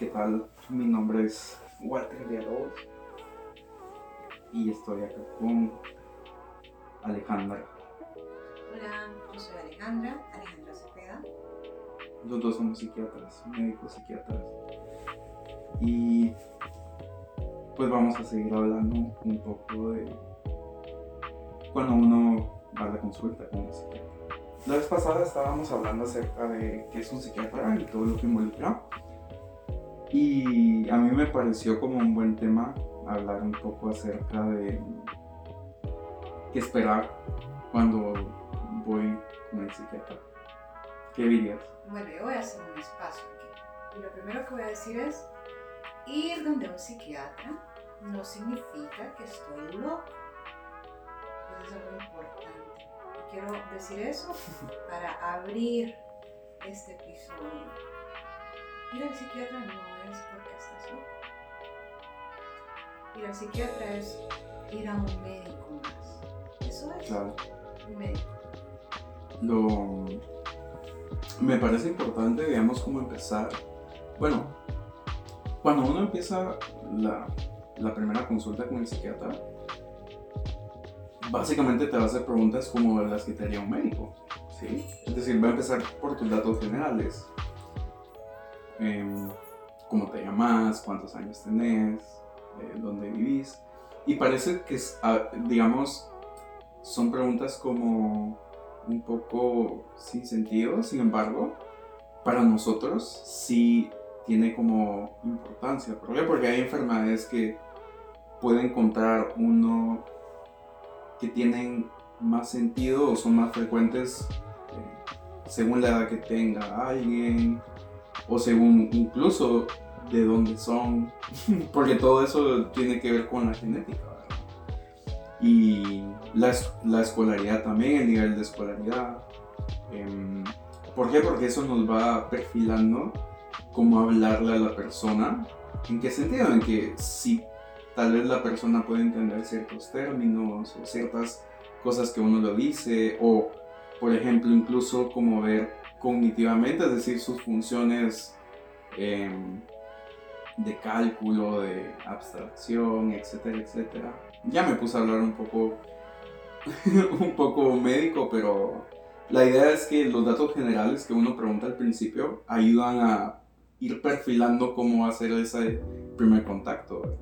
¿Qué tal? Mi nombre es Walter Villalobos y estoy acá con Alejandra. Hola, yo soy Alejandra, Alejandra Cepeda. Los dos somos psiquiatras, médicos psiquiatras. Y pues vamos a seguir hablando un poco de cuando uno va a la consulta con un psiquiatra. La vez pasada estábamos hablando acerca de qué es un psiquiatra y todo lo que involucra. Y a mí me pareció como un buen tema hablar un poco acerca de qué esperar cuando voy con el psiquiatra. ¿Qué dirías? Bueno, yo voy a hacer un espacio aquí. Y lo primero que voy a decir es, ir donde un psiquiatra no significa que estoy loco. Eso es algo importante quiero decir eso para abrir este episodio. Ir al psiquiatra no es porque estás loco. Ir al psiquiatra es ir a un médico más. Eso es un médico. Lo, me parece importante, digamos, como empezar. Bueno, cuando uno empieza la, la primera consulta con el psiquiatra, básicamente te va a hacer preguntas como las que te haría un médico. ¿sí? Es decir, va a empezar por tus datos generales. Em, ¿Cómo te llamas? ¿Cuántos años tenés? Eh, ¿Dónde vivís? Y parece que, ah, digamos, son preguntas como un poco sin sentido, sin embargo, para nosotros sí tiene como importancia. ¿Por qué? Porque hay enfermedades que pueden encontrar uno que tienen más sentido o son más frecuentes eh, según la edad que tenga alguien o según incluso de dónde son, porque todo eso tiene que ver con la genética. Y la, la, escolaridad también, el nivel de escolaridad. Eh, ¿Por qué? Porque eso nos va perfilando cómo hablarle a la persona. ¿En qué sentido? En que si tal vez la persona puede entender ciertos términos o ciertas cosas que uno lo dice o por ejemplo incluso como ver cognitivamente, es decir, sus funciones em, de cálculo, de abstracción, etcétera, etcétera. Ya me puse a hablar un poco, un poco médico, pero la idea es que los datos generales que uno pregunta al principio ayudan a ir perfilando cómo va a ser ese primer contacto.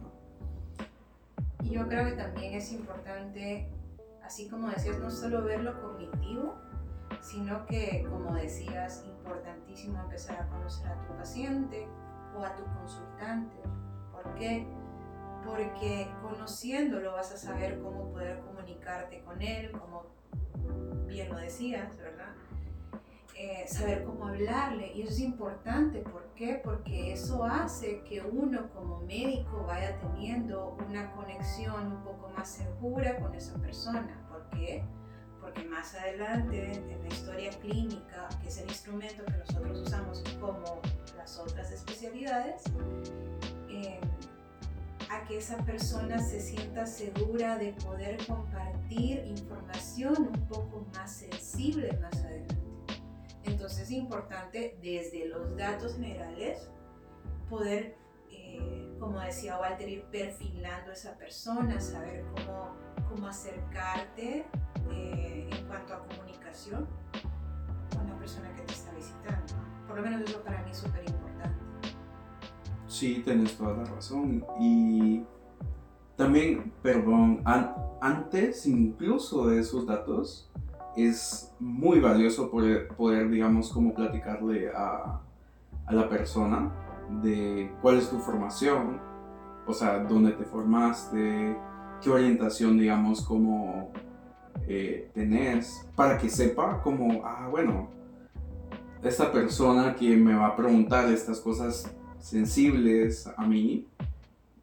Y yo creo que también es importante, así como decías, no solo ver lo cognitivo, sino que, como decías, importantísimo empezar a conocer a tu paciente o a tu consultante. ¿Por qué? Porque conociéndolo vas a saber cómo poder comunicarte con él, como bien lo decías, ¿verdad? Eh, saber cómo hablarle. Y eso es importante. ¿Por qué? Porque eso hace que uno como médico vaya teniendo una conexión un poco más segura con esa persona. ¿Por qué? Porque más adelante en la historia clínica, que es el instrumento que nosotros usamos como las otras especialidades, eh, a que esa persona se sienta segura de poder compartir información un poco más sensible más adelante. Entonces es importante desde los datos generales poder, eh, como decía Walter, ir perfilando a esa persona, saber cómo, cómo acercarte eh, en cuanto a comunicación con la persona que te está visitando. Por lo menos eso para mí es súper importante. Sí, tienes toda la razón. Y también, perdón, antes incluso de esos datos, es muy valioso poder, poder digamos, como platicarle a, a, la persona de cuál es tu formación, o sea, dónde te formaste, qué orientación, digamos, como eh, tenés, para que sepa como, ah, bueno, esta persona que me va a preguntar estas cosas sensibles a mí,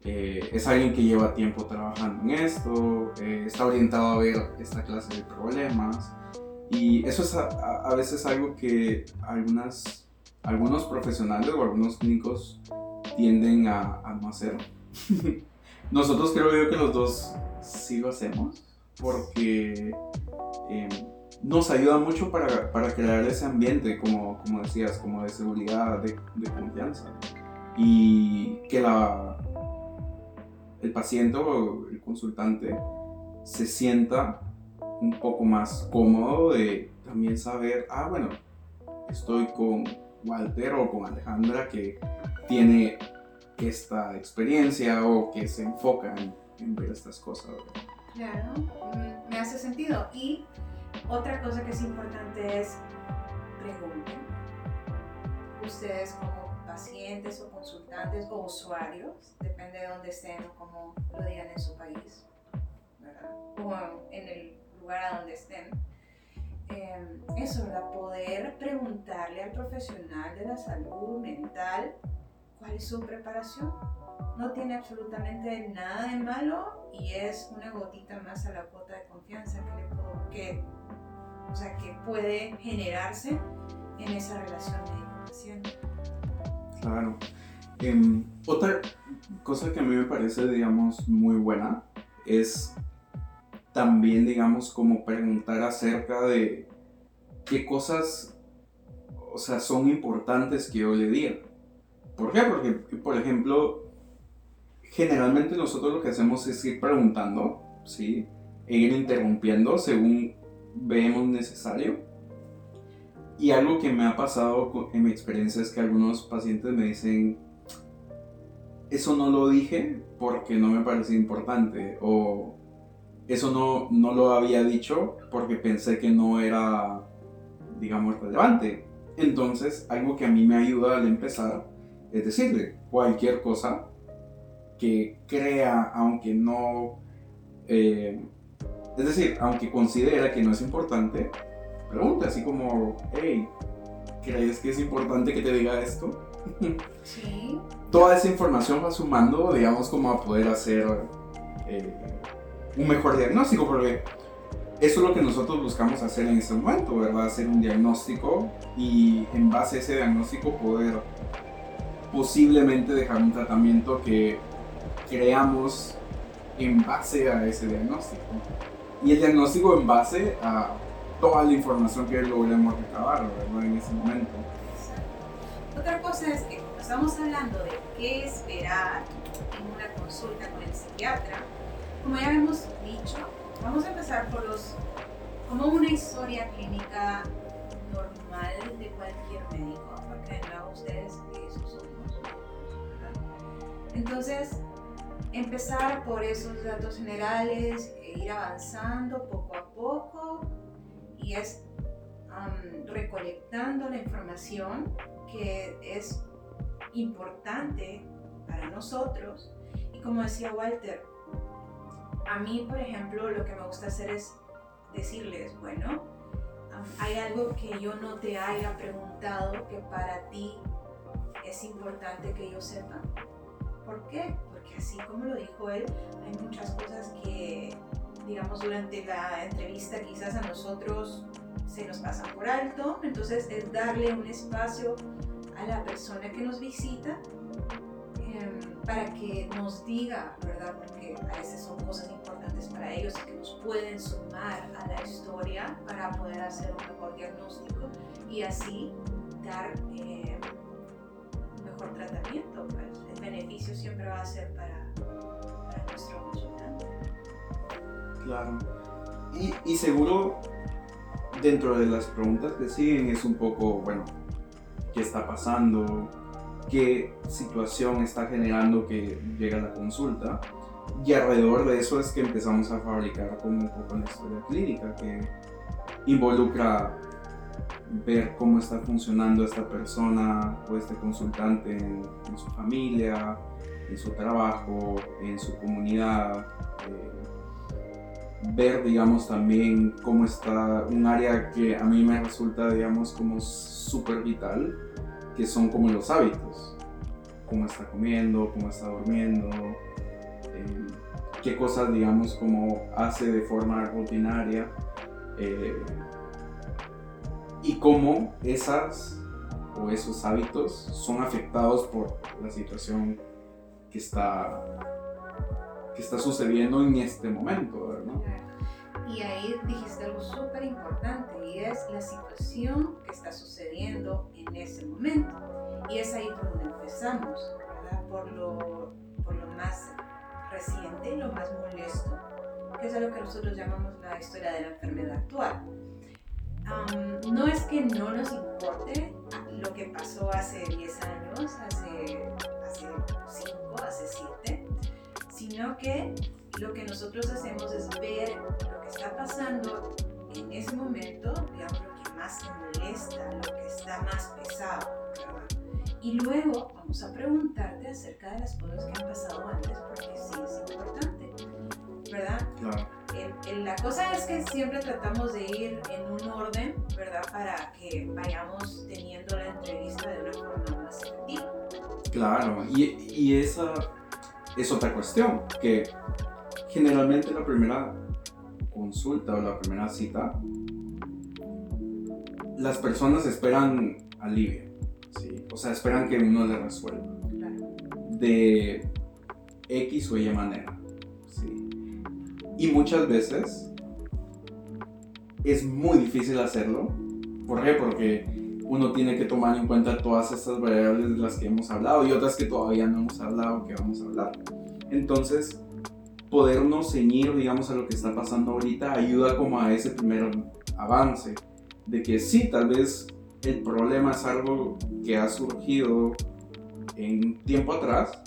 eh, es alguien que lleva tiempo trabajando en esto, eh, está orientado a ver esta clase de problemas. Y eso es a, veces algo que algunas, algunos profesionales o algunos clínicos tienden a, no hacer. Nosotros creo yo que los dos sí lo hacemos porque em, nos ayuda mucho para, para, crear ese ambiente, como, como decías, como de seguridad, de, confianza. y que la, el paciente o el consultante se sienta un poco más cómodo de también saber, ah, bueno, estoy con Walter o con Alejandra que tiene esta experiencia o que se enfoca en, ver estas cosas. Claro, me hace sentido. Y otra cosa que es importante es pregunten. Ustedes como pacientes o consultantes o usuarios, depende de dónde estén o cómo lo digan en su país, ¿verdad? O en el lugar a donde estén. Eh, eso, ¿verdad? Poder preguntarle al profesional de la salud mental cuál es su preparación. No tiene absolutamente nada de malo y es una gotita más a la cuota de confianza que, le puedo, que, o sea, que puede generarse en esa relación médico-paciente. Claro. Em, otra cosa que a mí me parece, digamos, muy buena es también, digamos, como preguntar acerca de qué cosas, o sea, son importantes que yo le diga. ¿Por qué? Porque, por ejemplo, generalmente nosotros lo que hacemos es ir preguntando, ¿sí? E ir interrumpiendo según vemos necesario. Y algo que me ha pasado en mi experiencia es que algunos pacientes me dicen, eso no lo dije porque no me parecía importante, o eso no, no lo había dicho porque pensé que no era, digamos, relevante. Entonces, algo que a mí me ayuda al empezar es decirle cualquier cosa que crea, aunque no, eh, es decir, aunque considera que no es importante, pregunta así como, hey, ¿crees que es importante que te diga esto? Sí. Toda esa información va sumando, digamos, como a poder hacer eh, un mejor diagnóstico, porque eso es lo que nosotros buscamos hacer en este momento, ¿verdad? Hacer un diagnóstico y en base a ese diagnóstico poder posiblemente dejar un tratamiento que creamos en base a ese diagnóstico. Y el diagnóstico en base a toda la información que logremos recabar ¿verdad? en ese momento. Otra cosa es que estamos hablando de qué esperar en una consulta con el psiquiatra, como ya hemos dicho, vamos a empezar por los, como una historia clínica normal de cualquier médico, porque no ustedes eso. Entonces, empezar por esos datos generales, e ir avanzando poco a poco y es recolectando la información que es importante para nosotros. Y como decía Walter, a mí, por ejemplo, lo que me gusta hacer es decirles, bueno, hay algo que yo no te haya preguntado que para ti es importante que yo sepa. ¿Por qué? Porque así como lo dijo él, hay muchas cosas que, digamos, durante la entrevista quizás a nosotros se nos pasan por alto. Entonces es darle un espacio a la persona que nos visita para que nos diga, ¿verdad? Porque a veces son cosas importantes para ellos y que nos pueden sumar a la historia para poder hacer un mejor diagnóstico y así dar eh, mejor tratamiento. Pues el beneficio siempre va a ser para, para nuestro consultante. Claro. Y, seguro dentro de las preguntas que siguen es un poco, bueno, ¿qué está pasando? qué situación está generando que llega la consulta. Y alrededor de eso es que empezamos a fabricar como un poco la historia clínica, que involucra ver cómo está funcionando esta persona o este consultante en, su familia, en su trabajo, en su comunidad. Eh, ver, digamos, también cómo está un área que a mí me resulta, digamos, como súper vital, que son como los hábitos. Cómo está comiendo, cómo está durmiendo, eh, qué cosas, digamos, como hace de forma rutinaria eh, y cómo esas o esos hábitos son afectados por la situación que está, que está sucediendo en este momento, ¿verdad? Y ahí dijiste algo súper importante y es la situación que está sucediendo en ese momento. Y es ahí por donde empezamos. ¿verdad? Por lo, por lo más reciente, lo más molesto, que es lo que nosotros llamamos la historia de la enfermedad actual. No es que no nos importe lo que pasó hace 10 años, hace, hace 5, hace 7, sino que lo que nosotros hacemos es ver lo que está pasando en ese momento, digamos, lo que más molesta, lo que está más pesado, Y luego vamos a preguntarte acerca de las cosas que han pasado antes, porque sí es importante, ¿verdad? Claro. la cosa es que siempre tratamos de ir en un orden, ¿verdad? Para que vayamos teniendo la entrevista de una forma más efectiva. Claro, y, y esa es otra cuestión, que generalmente la primera consulta o la primera cita, las personas esperan alivio, ¿sí? o sea, esperan que uno le resuelva de X o Y manera. ¿sí? Y muchas veces es muy difícil hacerlo. ¿Por qué? Porque uno tiene que tomar en cuenta todas estas variables de las que hemos hablado y otras que todavía no hemos hablado que vamos a hablar. Entonces, podernos ceñir, digamos, a lo que está pasando ahorita ayuda como a ese primer avance. De que sí, tal vez el problema es algo que ha surgido en tiempo atrás,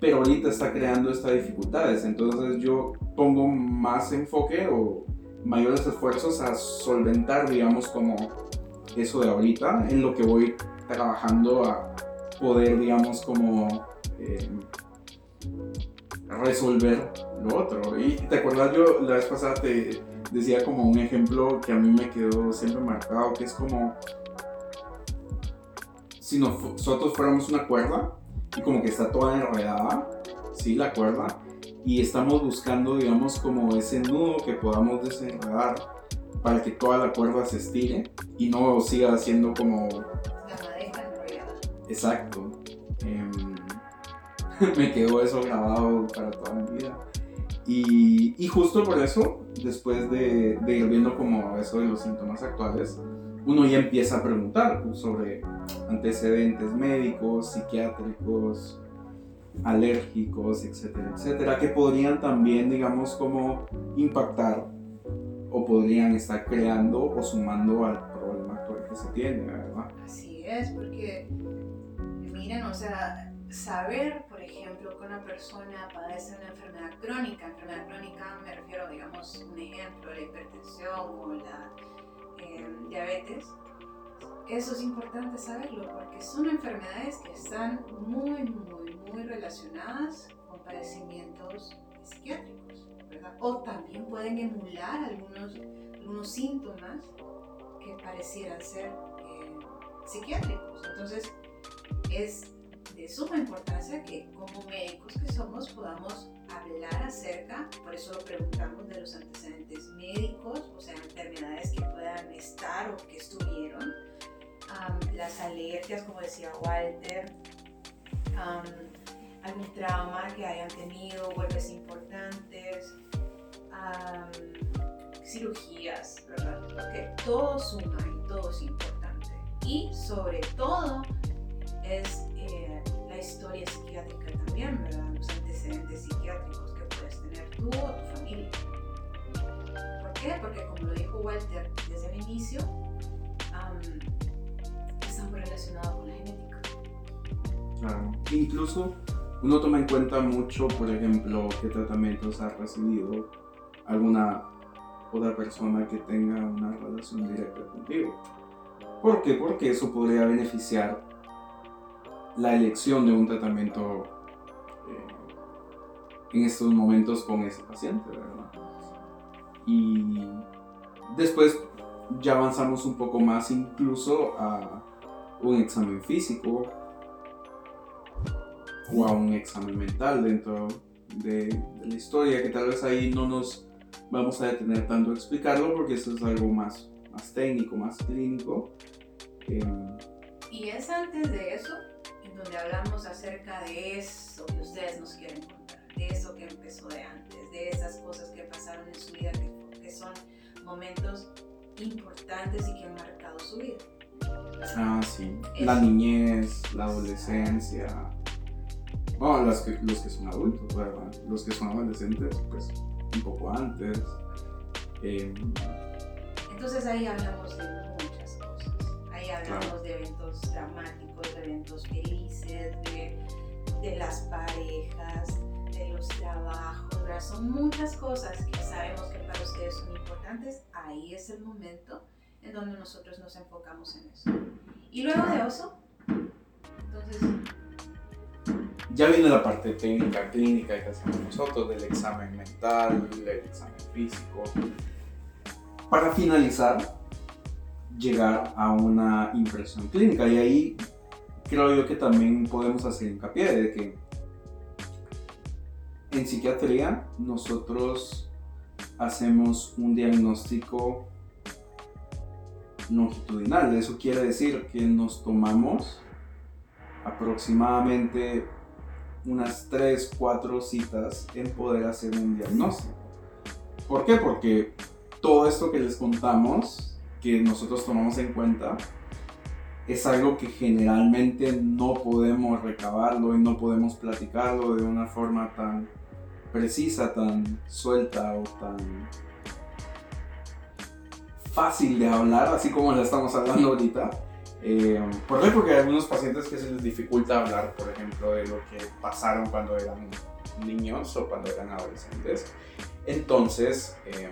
pero ahorita está creando estas dificultades. Entonces yo pongo más enfoque o mayores esfuerzos a solventar, digamos, como eso de ahorita, en lo que voy trabajando a poder, digamos, como eh, resolver lo otro. Y te acuerdas, yo la vez pasada te decía como un ejemplo que a mí me quedó siempre marcado, que es como si nosotros fuéramos una cuerda y como que está toda enredada, ¿sí? La cuerda, y estamos buscando, digamos, como ese nudo que podamos desenredar para que toda la cuerda se estire y no siga siendo como... La madeja enrollada. Exacto. Em, me quedó eso grabado para toda mi vida. Y, y justo por eso, después de, de, ir viendo como eso de los síntomas actuales, uno ya empieza a preguntar sobre antecedentes médicos, psiquiátricos, alérgicos, etcétera, etcétera, que podrían también, digamos, como impactar o podrían estar creando o sumando al problema actual que se tiene, ¿verdad? Así es, porque miren, o sea, saber, por ejemplo, que una persona padece una enfermedad crónica, enfermedad crónica me refiero, digamos, un ejemplo, la hipertensión o la em, diabetes, eso es importante saberlo porque son enfermedades que están muy, muy, muy relacionadas con padecimientos psiquiátricos, ¿verdad? O también pueden emular algunos, algunos síntomas que parecieran ser eh, psiquiátricos. Entonces, es de suma importancia que como médicos que somos podamos hablar acerca, por eso preguntamos de los antecedentes médicos, o sea, enfermedades que puedan estar o que estuvieron, las alergias, como decía Walter, algún trauma que hayan tenido, golpes importantes, cirugías, ¿verdad? Porque todo suma y todo es importante. Y sobre todo es eh, la historia psiquiátrica también, ¿verdad? Los antecedentes psiquiátricos que puedes tener tú o tu familia. ¿Por qué? Porque como lo dijo Walter desde el inicio, está muy relacionado con la genética. Claro. Incluso uno toma en cuenta mucho, por ejemplo, qué tratamientos ha recibido alguna otra persona que tenga una relación directa contigo. ¿Por qué? Porque eso podría beneficiar la elección de un tratamiento eh, en estos momentos con ese paciente, ¿verdad? Y después ya avanzamos un poco más incluso a un examen físico o a un examen mental dentro de, la historia, que tal vez ahí no nos vamos a detener tanto a explicarlo porque eso es algo más, más técnico, más clínico. Y es antes de eso donde hablamos acerca de eso que ustedes nos quieren contar, de eso que empezó de antes, de esas cosas que pasaron en su vida, que, que son momentos importantes y que han marcado su vida. Ah, sí. La niñez, la adolescencia. Bueno, los que, los que son adultos, ¿verdad? Los que son adolescentes, pues un poco antes. Eh, Entonces ahí hablamos de muchas cosas. Ahí hablamos Claro. de eventos dramáticos, de eventos felices, de, de las parejas, de los trabajos. ¿verdad? Son muchas cosas que sabemos que para ustedes son importantes. Ahí es el momento en donde nosotros nos enfocamos en eso. Y luego de eso, entonces, ya viene la parte técnica, clínica que hacemos nosotros, del examen mental, del examen físico. Para finalizar, llegar a una impresión clínica. Y ahí creo yo que también podemos hacer hincapié de que en psiquiatría nosotros hacemos un diagnóstico longitudinal. Eso quiere decir que nos tomamos aproximadamente unas 3, 4 citas en poder hacer un diagnóstico. ¿Por qué? Porque todo esto que les contamos, que nosotros tomamos en cuenta, es algo que generalmente no podemos recabarlo y no podemos platicarlo de una forma tan precisa, tan suelta o tan fácil de hablar, así como la estamos hablando ahorita. Eh, ¿Por qué? Porque hay algunos pacientes que se les dificulta hablar, por ejemplo, de lo que pasaron cuando eran niños o cuando eran adolescentes. Entonces, eh,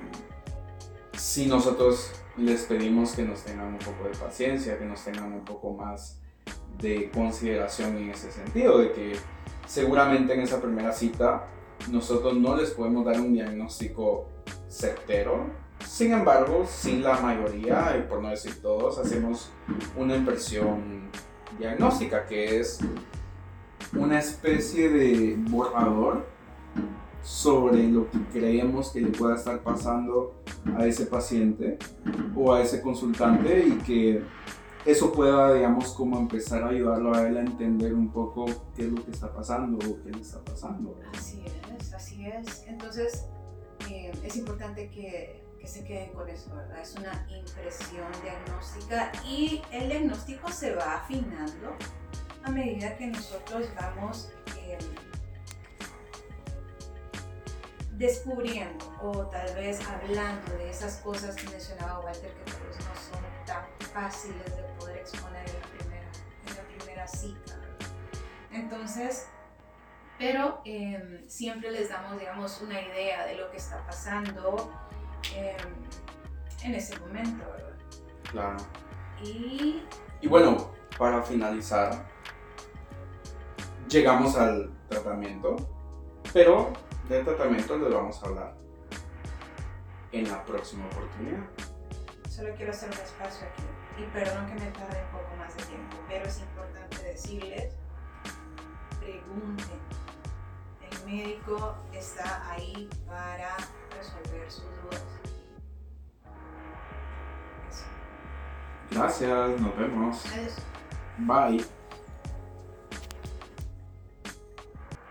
si nosotros les pedimos que nos tengan un poco de paciencia, que nos tengan un poco más de consideración en ese sentido, de que seguramente en esa primera cita nosotros no les podemos dar un diagnóstico certero. Sin embargo, sí la mayoría, y por no decir todos, hacemos una impresión diagnóstica, que es una especie de borrador sobre lo que creemos que le pueda estar pasando a ese paciente o a ese consultante y que eso pueda, digamos, como empezar a ayudarlo a él a entender un poco qué es lo que está pasando o qué le está pasando. así es, así es. Entonces, eh, es importante que, que se queden con eso, ¿verdad? Es una impresión diagnóstica y el diagnóstico se va afinando a medida que nosotros vamos eh, descubriendo o tal vez hablando de esas cosas que mencionaba Walter que tal vez no son tan fáciles de poder exponer en la primera, en la primera cita. Entonces, pero eh, siempre les damos, digamos, una idea de lo que está pasando eh, en ese momento, ¿verdad? Claro. Y Y bueno, para finalizar, llegamos al tratamiento, pero del tratamiento les vamos a hablar en la próxima oportunidad. solo quiero hacer un espacio aquí. Y perdón que me tarde un poco más de tiempo, pero es importante decirles, pregunten. El médico está ahí para resolver sus dudas. Eso. Gracias, nos vemos. Adiós. Bye.